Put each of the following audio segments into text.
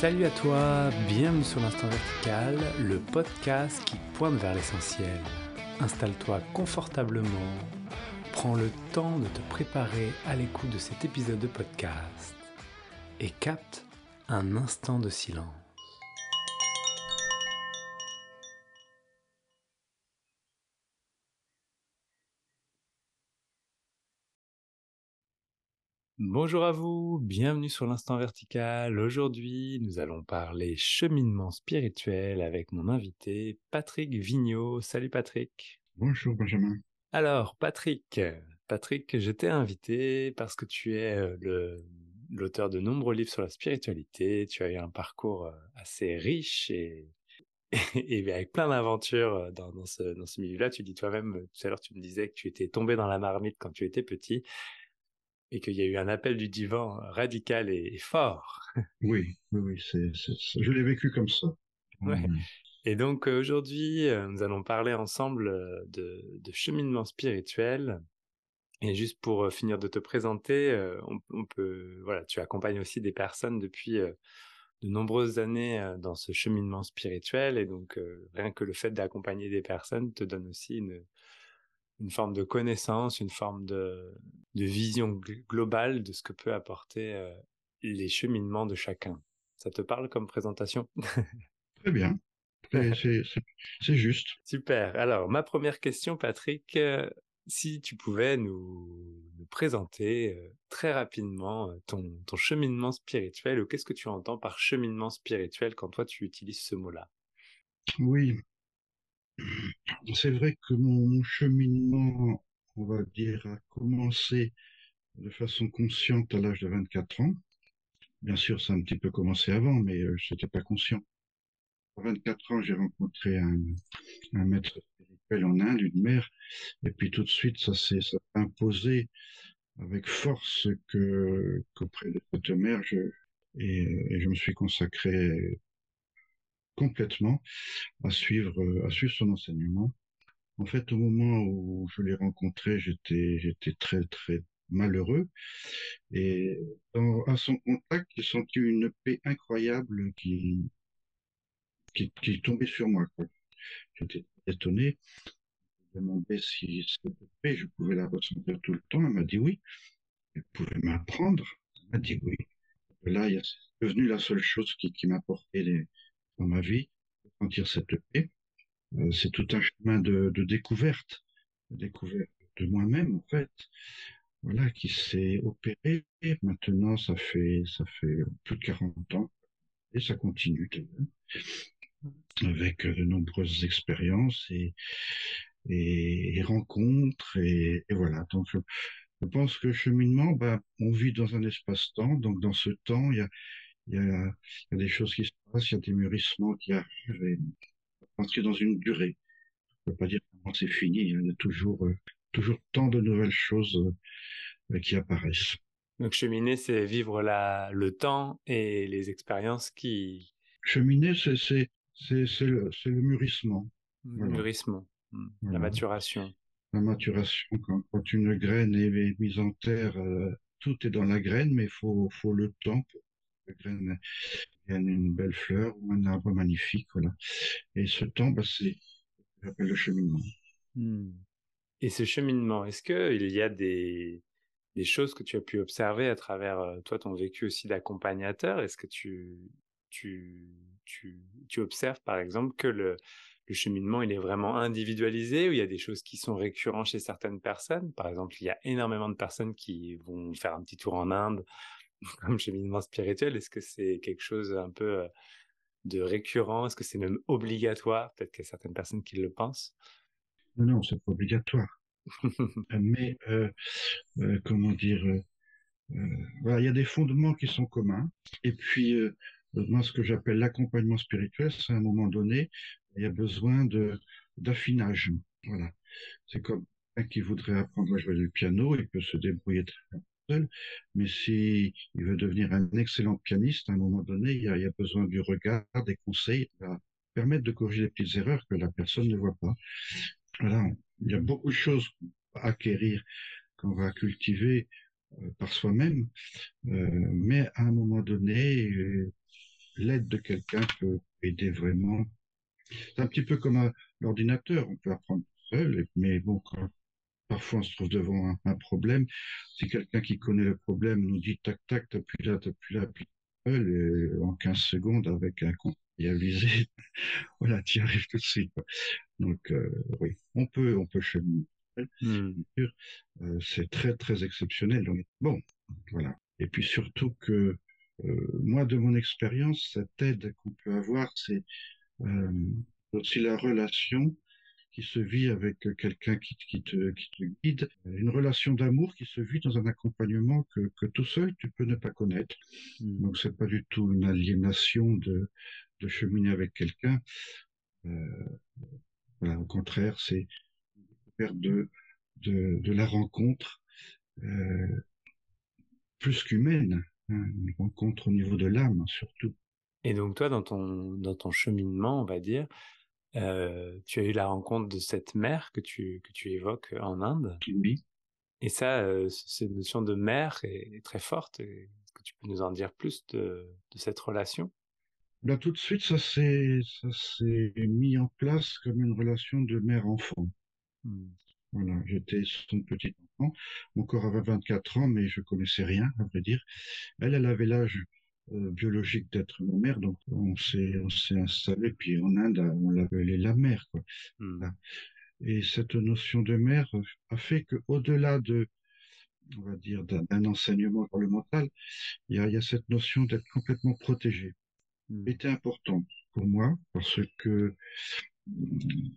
Salut à toi, bienvenue sur l'Instant Vertical, le podcast qui pointe vers l'essentiel. Installe-toi confortablement, prends le temps de te préparer à l'écoute de cet épisode de podcast et capte un instant de silence. Bonjour à vous, bienvenue sur l'Instant Vertical. Aujourd'hui, nous allons parler cheminement spirituel avec mon invité Patrick Vigneault. Salut Patrick. Bonjour Benjamin. Alors Patrick, Patrick, je t'ai invité parce que tu es euh, l'auteur de nombreux livres sur la spiritualité. Tu as eu un parcours euh, assez riche et, et, avec plein d'aventures euh, dans, dans, ce, dans ce milieu-là. Tu dis toi-même, tout à l'heure tu me disais que tu étais tombé dans la marmite quand tu étais petit et qu'il y a eu un appel du divan radical et, fort. Oui, oui, oui, je l'ai vécu comme ça. Ouais. Et donc aujourd'hui, euh, nous allons parler ensemble euh, de, de, cheminement spirituel. Et juste pour euh, finir de te présenter, on, on, peut, voilà, tu accompagnes aussi des personnes depuis de nombreuses années dans ce cheminement spirituel, et donc rien que le fait d'accompagner des personnes te donne aussi une, une forme de connaissance, une forme de, de vision globale de ce que peut apporter euh, les cheminements de chacun. Ça te parle comme présentation? Très bien. C'est juste. Super. Alors, ma première question, Patrick, euh, si tu pouvais nous, nous présenter euh, très rapidement ton, ton cheminement spirituel, ou qu'est-ce que tu entends par cheminement spirituel quand toi tu utilises ce mot-là? Oui, c'est vrai que mon cheminement, on va dire, a commencé de façon consciente à l'âge de 24 ans. Bien sûr, ça a un petit peu commencé avant, mais euh, je n'étais pas conscient. À 24 ans, j'ai rencontré un, un, maître spirituel en Inde, une mère, et puis tout de suite, ça s'est imposé avec force que qu'auprès de cette mère, et, je me suis consacré complètement à suivre, euh, à suivre son enseignement. En fait, au moment où je l'ai rencontré, j'étais, j'étais très, très malheureux. Et dans, à son contact, j'ai senti une paix incroyable qui, qui, tombait sur moi. J'étais étonné. Je me demandais si cette paix, je pouvais la ressentir tout le temps. Elle m'a dit oui. Elle pouvait m'apprendre. Elle m'a dit oui. Là, c'est devenu la seule chose qui, qui m'apportait les, dans ma vie, sentir cette paix. Euh, c'est tout un chemin de, découverte, de découverte de moi-même en fait, voilà, qui s'est opéré. Maintenant, ça fait ça fait plus de 40 ans et ça continue avec de nombreuses expériences et, et, rencontres et, voilà. Donc, je, pense que cheminement, ben, on vit dans un espace-temps, donc dans ce temps, il y a il y a, il y a des choses qui se passent, il y a des mûrissements qui arrivent et on est dans une durée. On ne peut pas dire que c'est fini, il y a toujours, euh, toujours tant de nouvelles choses euh, qui apparaissent. Donc cheminer, c'est vivre la, le temps et les expériences qui... Cheminer, c'est, c'est, c'est, c'est, le, le mûrissement. Le voilà. mûrissement, hmm. voilà. la maturation. La maturation, quand, quand une graine est mise en terre, euh, tout est dans la graine, mais il faut, faut le temps pour graine une belle fleur ou un arbre magnifique, voilà. Et ce temps, bah, c'est j'appelle le cheminement. Hmm. Et ce cheminement, est-ce que il y a des des choses que tu as pu observer à travers euh, toi ton vécu aussi d'accompagnateur? Est-ce que tu tu tu tu observes par exemple que le le cheminement, il est vraiment individualisé ou il y a des choses qui sont récurrentes chez certaines personnes? Par exemple, il y a énormément de personnes qui vont faire un petit tour en Inde comme cheminement spirituel Est-ce que c'est quelque chose un peu de récurrent? Est-ce que c'est même obligatoire? Peut-être qu'il y a certaines personnes qui le pensent. Non, non, c'est pas obligatoire. Mais euh, euh, comment dire euh, Voilà, il y a des fondements qui sont communs. Et puis moi, ce que j'appelle l'accompagnement spirituel, c'est à un moment donné, il y a besoin de d'affinage. Voilà, c'est comme qui voudrait apprendre à jouer du piano, il peut se débrouiller mais si il veut devenir un excellent pianiste, à un moment donné, il y a, besoin du regard, des conseils, à permettre de corriger les petites erreurs que la personne ne voit pas. Voilà, il y a beaucoup de choses à acquérir qu'on va cultiver euh, par soi-même, euh, mais à un moment donné, euh, l'aide de quelqu'un peut aider vraiment. C'est un petit peu comme l'ordinateur, on peut apprendre seul, mais bon, parfois on se trouve devant un, problème, si quelqu'un qui connaît le problème nous dit tac tac, t'appuies là, t'appuies là, puis et en 15 secondes avec un viser, voilà, tu y arrives tout de suite. Donc euh, oui, on peut, on peut cheminer. Hmm. Euh, c'est très très exceptionnel. Donc, bon, voilà. Et puis surtout que euh, moi, de mon expérience, cette aide qu'on peut avoir, c'est aussi la relation qui se vit avec quelqu'un qui, qui, te, qui te guide, une relation d'amour qui se vit dans un accompagnement que, que tout seul tu peux ne pas connaître. Hmm. Donc c'est pas du tout une aliénation de, de cheminer avec quelqu'un. Euh, voilà, au contraire, c'est de, de, de la rencontre euh, plus qu'humaine, hein, une rencontre au niveau de l'âme surtout. Et donc toi, dans ton, dans ton cheminement, on va dire, euh, tu as eu la rencontre de cette mère que tu, que tu évoques en Inde. Oui. Et ça, euh, cette notion de mère est, très forte. Est-ce que tu peux nous en dire plus de, de cette relation? Là, tout de suite, ça s'est, ça s'est mis en place comme une relation de mère-enfant. Hmm. Voilà, j'étais son petit enfant. Mon corps avait 24 ans, mais je connaissais rien, à vrai dire. Elle, elle avait l'âge euh, biologique d'être ma mère, donc on s'est, on s'est installé, puis en Inde, on l'appelait la mère, quoi. Hmm. Et cette notion de mère a fait que, au-delà de, on va dire, d'un, enseignement pour le mental, il y a, y a cette notion d'être complètement protégé. Hmm. était important pour moi parce que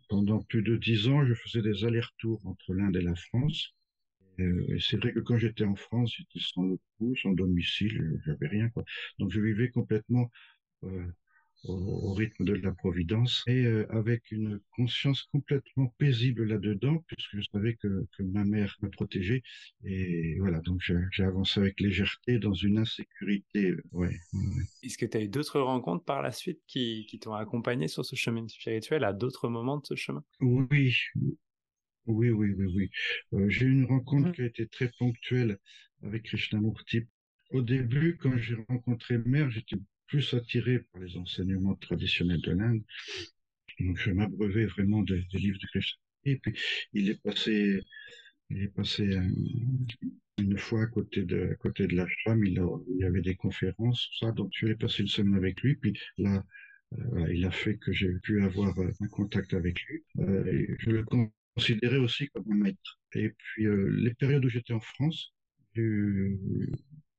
pendant plus de dix ans, je faisais des allers-retours entre l'Inde et la France. Euh, c'est vrai que quand j'étais en France, j'étais sans le sans domicile, j'avais rien. Quoi. Donc je vivais complètement euh, au, rythme de la Providence et euh, avec une conscience complètement paisible là-dedans, puisque je savais que, que, ma mère me protégeait. Et voilà, donc j'ai avancé avec légèreté dans une insécurité. Euh, ouais, Est-ce que tu as eu d'autres rencontres par la suite qui, qui t'ont accompagné sur ce chemin spirituel à d'autres moments de ce chemin? Oui, oui, oui, oui, oui. Euh, j'ai eu une rencontre mmh. qui a été très ponctuelle avec Krishnamurti. Au début, quand j'ai rencontré Mère, j'étais plus attiré par les enseignements traditionnels de l'Inde. Donc, je m'abreuvais vraiment des, livres de Krishna. Et puis, il est passé, il est passé euh, une fois à côté de, à côté de la femme, il, il y avait des conférences, ça. Donc, je suis passé une semaine avec lui. Puis là, euh, il a fait que j'ai pu avoir un contact avec lui. je le considérais aussi comme un maître. Et puis, les périodes où j'étais en France, j'ai eu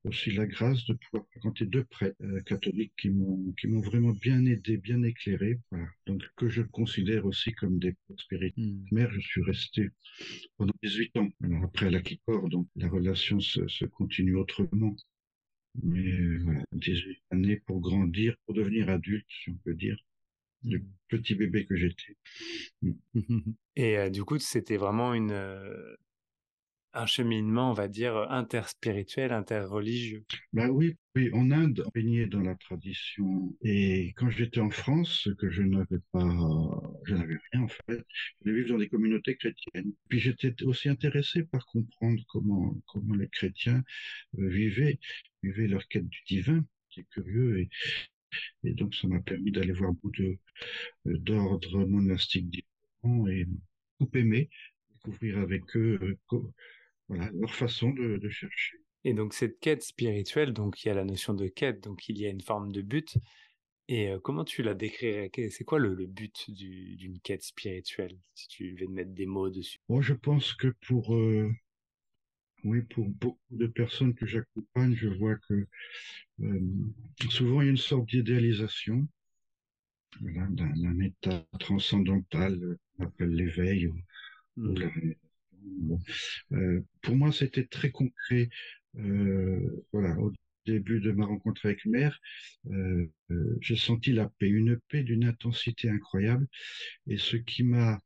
aussi la grâce de pouvoir fréquenter deux prêtres euh, catholiques qui m'ont qui m'ont vraiment bien aidé, bien éclairé, voilà. donc que je considère aussi comme des spirituels. Hmm. Mère, je suis resté pendant 18 ans. Alors après elle a quitté corps, donc la relation se, se continue autrement. Mais voilà, 18 années pour grandir, pour devenir adulte, si on peut dire le hmm. petit bébé que j'étais. Hmm. Et euh, du coup, c'était vraiment une, euh, un cheminement, on va dire, interspirituel, interreligieux. Bah oui, oui, en Inde, on baignait dans la tradition. Et quand j'étais en France, que je n'avais pas, je n'avais rien en fait, je vivais dans des communautés chrétiennes. Puis j'étais aussi intéressé par comprendre comment, comment les chrétiens euh, vivaient, vivaient leur quête du divin. C'est curieux et, et donc ça m'a permis d'aller voir beaucoup euh, d'ordres monastiques différents et tout aimer, découvrir avec eux euh, voilà, leur façon de, de, chercher. Et donc cette quête spirituelle, donc il y a la notion de quête, donc il y a une forme de but. Et euh, comment tu la décrirais? C'est quoi le, le but d'une quête spirituelle, si tu veux mettre des mots dessus? Moi, je pense que pour euh, oui, pour beaucoup de personnes que j'accompagne, je vois que euh, souvent il y a une sorte d'idéalisation voilà, d'un état transcendantal, qu'on appelle l'éveil ou, mmh. la euh, pour moi, c'était très concret. Euh, voilà, au début de ma rencontre avec Mère, euh, j'ai senti la paix, une paix d'une intensité incroyable. Et ce qui m'a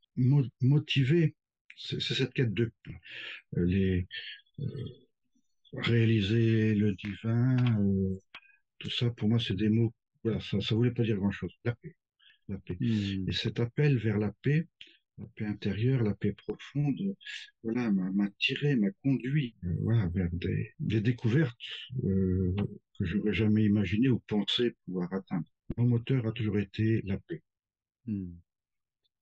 motivé, c'est cette quête de les réaliser le divin, tout ça pour moi c'est des mots. Voilà, ça, ça voulait pas dire grand chose. La paix, la paix. Hmm. Et cet appel vers la paix, la paix intérieure, la paix profonde, voilà, m'a tiré, m'a conduit, euh, voilà, vers des, des découvertes euh, que j'aurais jamais imaginé ou pensé pouvoir atteindre. Mon moteur a toujours été la paix. Hmm.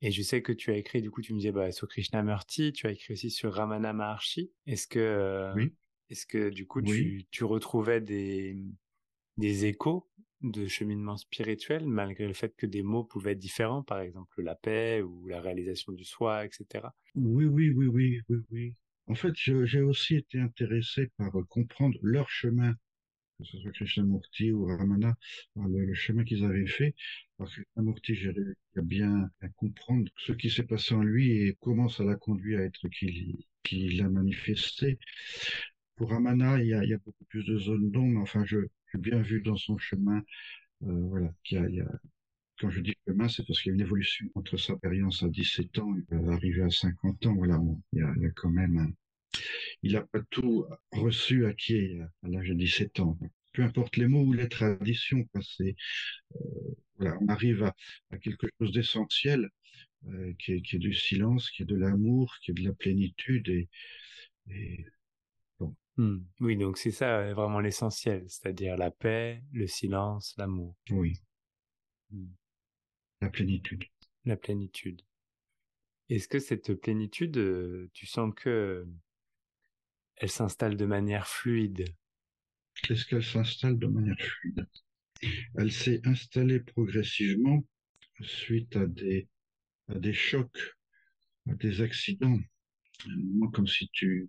Et je sais que tu as écrit, du coup, tu me disais bah, sur Krishnamurti, tu as écrit aussi sur Ramana Maharshi. Est-ce que, euh, Oui, est-ce que du coup, oui. tu, tu retrouvais des, des échos de cheminement spirituel, malgré le fait que des mots pouvaient être différents, par exemple la paix ou la réalisation du soi, etc. Oui, oui, oui, oui, oui, oui. En fait, j'ai aussi été intéressé par euh, comprendre leur chemin, que ce soit Krishnamurti ou Ramana, le, le chemin qu'ils avaient fait. Parce que j'ai réussi à bien à comprendre ce qui s'est passé en lui et comment ça l'a conduit à être qui, qui l'a manifesté. Pour Ramana, il y a, il y a beaucoup plus de zones d'ombre, enfin, j'ai bien vu dans son chemin, euh, voilà, qu'il y a, il y a quand je dis chemin, c'est parce qu'il y a une évolution entre sa expérience à 17 ans et arriver à 50 ans. Voilà, il y a, il y a quand même il n'a pas tout reçu acquis à l'âge de 17 ans. Peu importe les mots ou les traditions, c'est, euh, voilà, on arrive à, à quelque chose d'essentiel, euh, qui, est, qui, est, du silence, qui est de l'amour, qui est de la plénitude. Et, et bon. Mmh. Oui, donc c'est ça vraiment l'essentiel, c'est-à-dire la paix, le silence, l'amour. Oui. Mmh. La plénitude. La plénitude. Est-ce que cette plénitude, tu sens que elle s'installe de manière fluide? Qu'est-ce qu'elle s'installe de manière fluide? Elle s'est installée progressivement suite à des, chocs, à des accidents. Moi, comme si tu...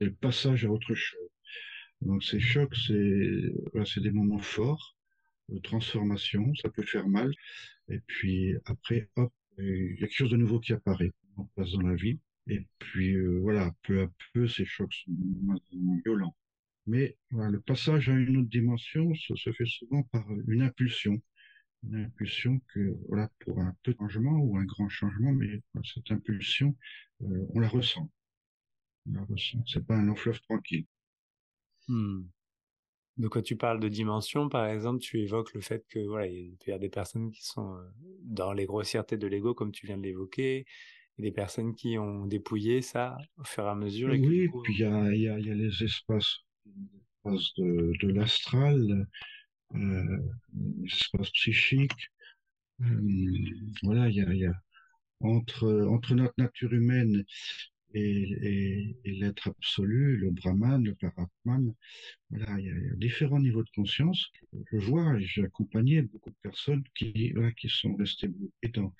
le passage à autre chose. Donc ces chocs, c'est des moments forts de transformation, ça peut faire mal. Et puis après, hop, il y a quelque chose de nouveau qui apparaît en place dans la vie. Et puis euh, voilà, peu à peu, ces chocs sont moins violents. Mais voilà, le passage à une autre dimension ça se fait souvent par une impulsion. Une impulsion que, voilà, pour un petit changement ou un grand changement, mais cette impulsion, euh, on la ressent. On la ressent. C'est pas un long fleuve tranquille. Hmm. Donc quand tu parles de dimension, par exemple, tu évoques le fait que voilà, il y a des personnes qui sont dans les grossièretés de l'ego, comme tu viens de l'évoquer, et des personnes qui ont dépouillé ça au fur et à mesure. Et oui, coup... puis il y a, y, a, y a, les espaces, espaces de, l'astral, euh, les. Euh, voilà, il y a, entre, entre notre nature humaine et, l'être absolu, le Brahman, le Paratman, voilà, il y, a, différents niveaux de conscience. Je vois et j'ai accompagné beaucoup de personnes qui, voilà, qui sont restées dans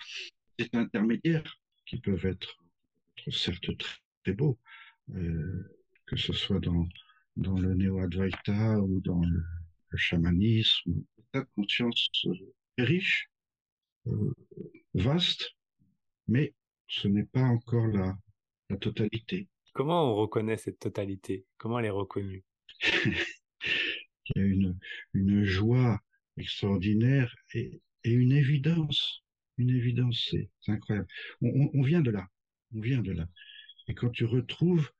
cet intermédiaire qui peuvent être, certes très, très beaux, euh, que ce soit dans, dans le néo-advaita ou dans le, le chamanisme, la conscience est riche, euh, vaste, mais ce n'est pas encore la, la totalité. Comment on reconnaît cette totalité? Comment elle est reconnue? Il y a une, une joie extraordinaire et, et une évidence. Une évidence, c'est incroyable. On, on, on, vient de là. On vient de là. Et quand tu retrouves,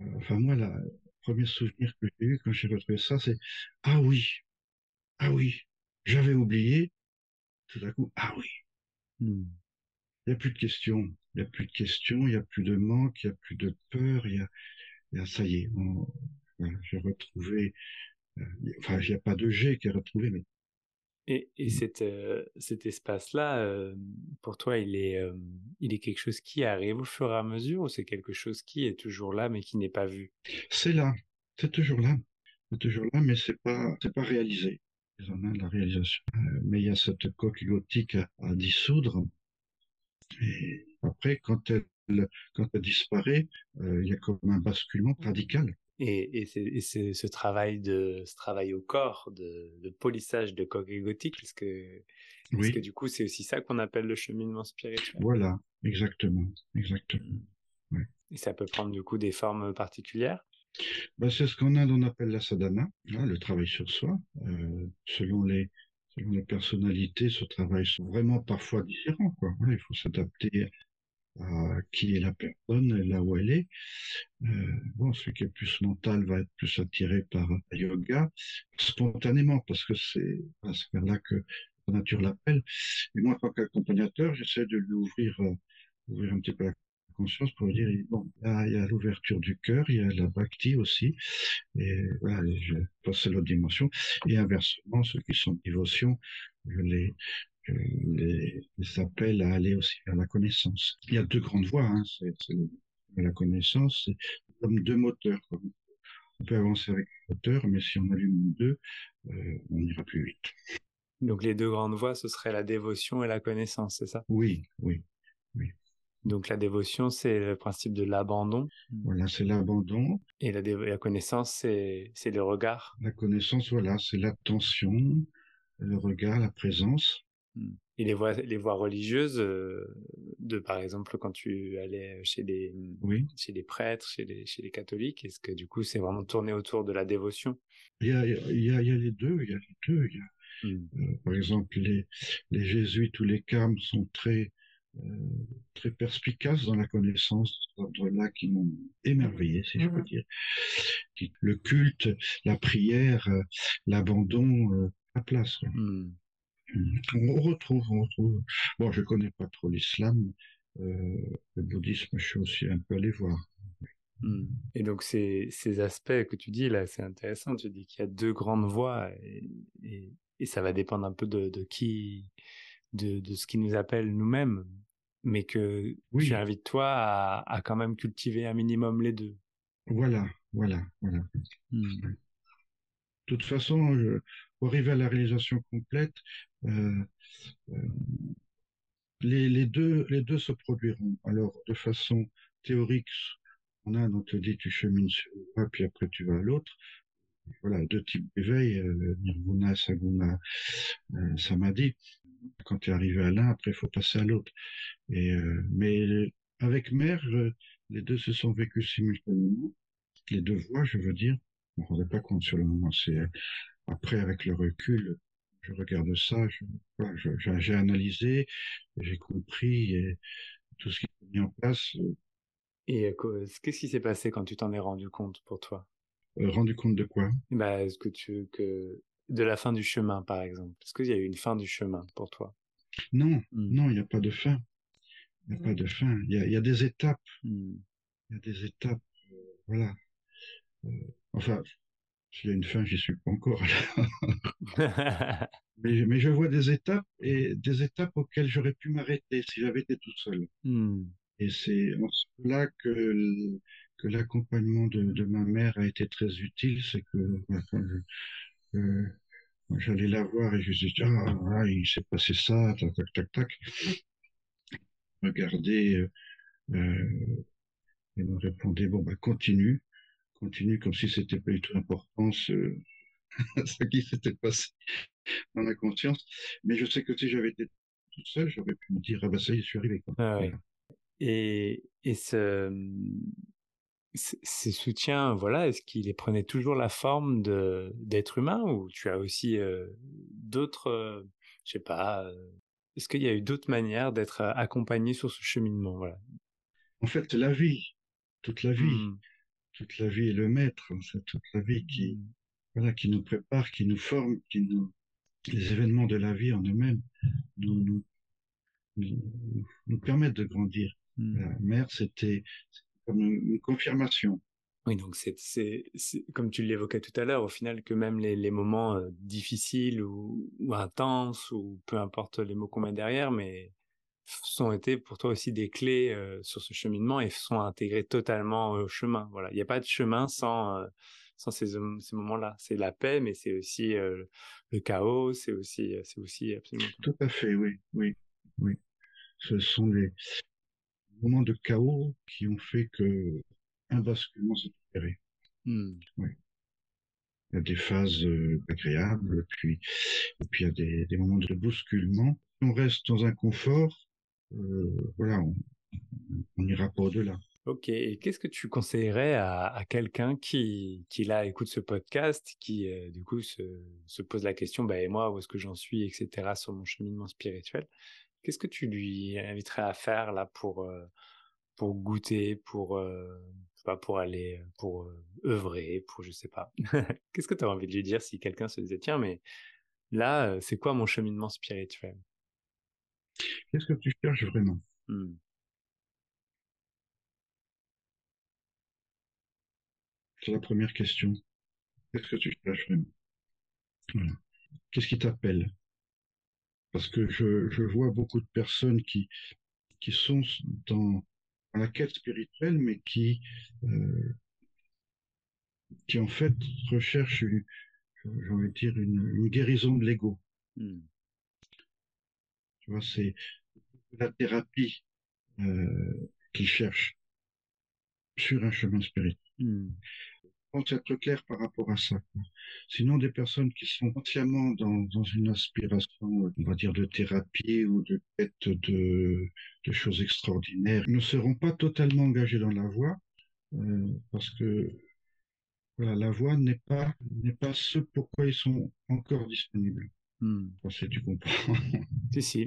euh, enfin moi, la, premier souvenir que j'ai eu quand j'ai retrouvé ça, c'est ah oui, ah oui, j'avais oublié. Tout à coup, ah oui. Hmm. Il n'y a plus de questions. Il n'y a plus de questions, il n'y a plus de manque, il n'y a plus de peur, il y a, il y a ça y est, on, voilà, j'ai retrouvé, euh, enfin, il n'y a pas de G qui est retrouvé, mais. Et, et cet, euh, cet espace-là, euh, pour toi, il est, il est quelque chose qui arrive au fur et à mesure ou c'est quelque chose qui est toujours là mais qui n'est pas vu? C'est là, c'est toujours là, c'est toujours là, mais c'est pas, c'est pas réalisé. Ils en ont la réalisation. mais il y a cette coque gothique à, à dissoudre. Et après, quand elle, quand elle disparaît, euh, il y a comme un basculement radical. Et, et, c'est, ce travail de ce travail au corps, de, de polissage de coque égotique, parce que, parce oui. que du coup, c'est aussi ça qu'on appelle le cheminement spirituel. Voilà, exactement, exactement. Ouais. Et ça peut prendre du coup des formes particulières? Ben, c'est ce qu'on a, on appelle la sadhana, hein, le travail sur soi. Euh, selon les selon les personnalités, ce travail sont vraiment parfois différents. Quoi. Il faut s'adapter qui est la personne, là où elle est. Euh, bon, celui qui est plus mental va être plus attiré par le yoga, spontanément, parce que c'est à ce vers là que la nature l'appelle. Et moi, en tant qu'accompagnateur, j'essaie de lui ouvrir, euh, ouvrir un petit peu la conscience pour dire, bon, il y a l'ouverture du cœur, il y a la bhakti aussi, et voilà, je passe l'autre dimension. Et inversement, ceux qui sont dévotion, je les, je les, les, appelle à aller aussi vers la connaissance. Il y a deux grandes voies, hein, c'est la connaissance, c'est comme deux moteurs. Quoi. On peut avancer avec un moteur, mais si on allume deux, euh, on ira plus vite. Donc les deux grandes voies, ce serait la dévotion et la connaissance, c'est ça? Oui, oui, oui. Donc la dévotion, c'est le principe de l'abandon. Voilà, c'est l'abandon. Et la, la connaissance, c'est, c'est le regard. La connaissance, voilà, c'est l'attention, le regard, la présence. Hmm. Et les voies, les voies religieuses, de par exemple quand tu allais chez les, oui. chez les prêtres, chez les, chez les catholiques, est-ce que du coup c'est vraiment tourné autour de la dévotion? Il y, a, il, y a, il y a les deux, il y a les deux. Il y a, euh, par exemple, les, les jésuites ou les carmes sont très euh, très perspicaces dans la connaissance d'ordre-là qui m'ont émerveillé, si je peux dire. Le culte, la prière, l'abandon, la place. On retrouve, on retrouve. Bon, je connais pas trop l'islam. Euh, le bouddhisme, je suis aussi un peu allé voir. Hmm. Et donc ces, ces aspects que tu dis là, c'est intéressant. Tu dis qu'il y a deux grandes voies et, et, et, ça va dépendre un peu de, de qui, de, de, ce qui nous appelle nous-mêmes, mais que oui. tu invites toi à, à, quand même cultiver un minimum les deux. Voilà, voilà, voilà. Hmm. De toute façon, je, pour arriver à la réalisation complète, les, les, deux, les deux se produiront. Alors, de façon théorique, en Inde, on te dit tu chemines sur un, puis après tu vas à l'autre. Voilà, deux types d'éveil, euh, nirguna, saguna, euh, samadhi. Quand tu es arrivé à l'un, après il faut passer à l'autre. Euh, mais avec mère, les deux se sont vécus simultanément. Les deux voies, je veux dire. On ne rendait pas compte sur le moment. C'est après avec le recul, je regarde ça, j'ai analysé, j'ai compris et tout ce qui est mis en place. Et qu'est-ce qui s'est passé quand tu t'en es rendu compte pour toi? Euh, Rendu compte de quoi? Bah, Est-ce que tu que de la fin du chemin, par exemple? Est-ce qu'il y a eu une fin du chemin pour toi? Non, mmh. non, il n'y a pas de fin. Il n'y a pas de fin. Il y a, y a des étapes. Il y a des étapes. Euh, voilà. Euh, enfin, s'il y a une fin, j'y suis pas encore. mais, mais, je vois des étapes et des étapes auxquelles j'aurais pu m'arrêter si j'avais été tout seul. Mmh. Et c'est en cela que, que l'accompagnement de, de, ma mère a été très utile. C'est que je, euh, j'allais la voir et je disais ah, ah il s'est passé ça, tac tac tac tac. Regardez, euh, euh, elle me répondait bon bah continue continue comme si c'était pas du tout important ce, ce qui s'était passé dans la conscience. Mais je sais que si j'avais été toute seule, j'aurais pu me dire, ah bah ça y est, je suis arrivé. Ah, ouais. Et, et ce, ces soutiens, voilà, est-ce qu'ils prenaient toujours la forme de d'être humain ou tu as aussi euh, d'autres, euh, je sais pas, euh, est-ce qu'il y a eu d'autres manières d'être accompagné sur ce cheminement, voilà? En fait, la vie, toute la vie. Mmh toute la vie est le maître, c'est toute la vie qui, mmh. voilà, qui nous prépare, qui nous forme, qui nous, les événements de la vie en eux-mêmes nous, nous, nous, nous, permettent de grandir. Mmh. La mère, c'était comme une, confirmation. Oui, donc c'est, c'est, c'est comme tu l'évoquais tout à l'heure, au final, que même les, les moments euh, difficiles ou, ou intenses, ou peu importe les mots qu'on met derrière, mais sont été pour toi aussi des clés euh, sur ce cheminement et sont intégrés totalement au chemin. Voilà, il n'y a pas de chemin sans euh, sans ces, ces moments-là. C'est la paix, mais c'est aussi euh, le chaos, c'est aussi c'est aussi absolument. Tout à fait, oui, oui, oui. Ce sont les moments de chaos qui ont fait que un basculement s'est opéré. Mmh. Oui. Il y a des phases agréables, puis et puis il y a des, des moments de bousculement. On reste dans un confort, voilà, on, n'ira pas au-delà. Ok, et qu'est-ce que tu conseillerais à, quelqu'un qui, qui là écoute ce podcast, qui euh, du coup se, se, pose la question, bah, et moi, où est-ce que j'en suis, etc., sur mon cheminement spirituel Qu'est-ce que tu lui inviterais à faire là pour, euh, pour goûter, pour, euh, pas pour aller, pour euh, œuvrer, pour je sais pas. Qu'est-ce que tu as envie de lui dire si quelqu'un se disait, tiens, mais là, c'est quoi mon cheminement spirituel? Qu'est-ce que tu cherches vraiment? Hmm. C'est la première question. Qu'est-ce que tu cherches vraiment? Qu'est-ce qui t'appelle? Parce que je, vois beaucoup de personnes qui, qui sont dans, la quête spirituelle, mais qui, euh, qui en fait recherchent, euh, dire, une, guérison de l'ego. Hmm. Tu vois, c'est la thérapie euh, qu'ils cherchent sur un chemin spirituel. Hmm. faut être clair par rapport à ça. Sinon, des personnes qui sont entièrement dans, dans, une aspiration, on va dire, de thérapie ou de quête de, de choses extraordinaires, ne seront pas totalement engagés dans la voie, euh, parce que voilà, la voie n'est pas n'est pas ce pourquoi ils sont encore disponibles. Hmm. Si tu comprends. Si, si.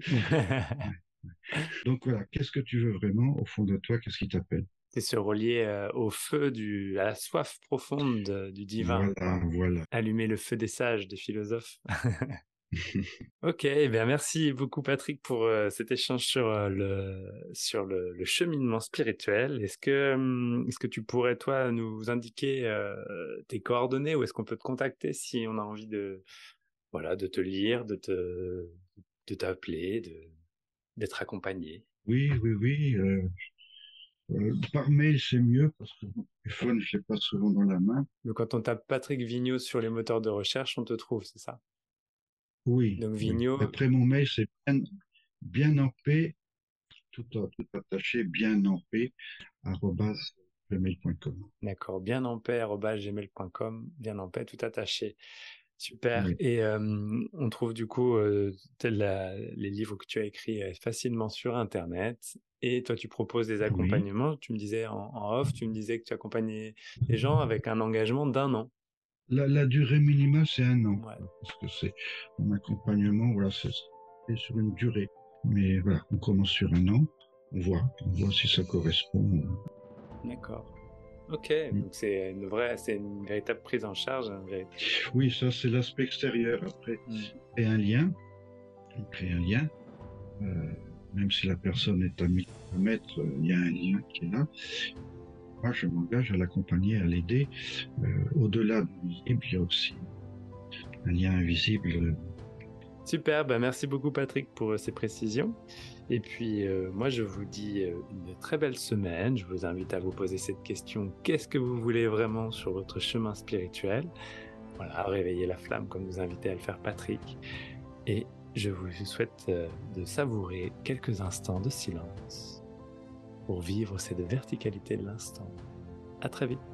Donc voilà, qu'est-ce que tu veux vraiment au fond de toi? Qu'est-ce qui t'appelle? C'est se relier euh, au feu du, à la soif profonde du divin. Voilà, voilà. Allumer le feu des sages, des philosophes. ok, eh bien merci beaucoup Patrick pour euh, cet échange sur euh, le sur le, cheminement spirituel. Est-ce que hum, est-ce que tu pourrais toi nous indiquer tes coordonnées ou est-ce qu'on peut te contacter si on a envie de voilà de te lire, de te de t'appeler, de d'être accompagné Oui, oui, oui. Euh, par mail, c'est mieux parce que mon téléphone, je l'ai pas souvent dans la main. Donc, quand on tape Patrick Vigneault sur les moteurs de recherche, on te trouve, c'est ça? Oui. Donc, Vigneault. Après, mon mail, c'est bien, en paix, tout, attaché, bien en paix, gmail.com. D'accord, bien en paix, gmail.com, bien en paix, tout attaché. Super. Et on trouve du coup les livres que tu as écrits facilement sur Internet. Et toi, tu proposes des accompagnements. Tu me disais en, off, tu me disais que tu accompagnais les gens avec un engagement d'un an. La, durée minimale, c'est un an. Parce que c'est mon accompagnement, voilà, c'est sur une durée. Mais voilà, on commence sur un an. On voit, on voit si ça correspond. D'accord. Ok, mm. donc c'est une vraie, c'est une véritable prise en charge. Oui, ça c'est l'aspect extérieur. Après, mm. créer un lien, créer un lien. Euh, même si la personne est à 1000 km, il y a un lien qui est là. Moi, je m'engage à l'accompagner, à l'aider. Euh, au-delà du visible, il y a aussi un lien invisible. Super, bah merci beaucoup Patrick pour euh, ces précisions. Et puis, euh, moi, je vous dis euh, une très belle semaine. Je vous invite à vous poser cette question qu'est-ce que vous voulez vraiment sur votre chemin spirituel? Voilà, réveiller la flamme comme vous invitez à le faire Patrick. Et je vous souhaite de savourer quelques instants de silence pour vivre cette verticalité de l'instant. À très vite.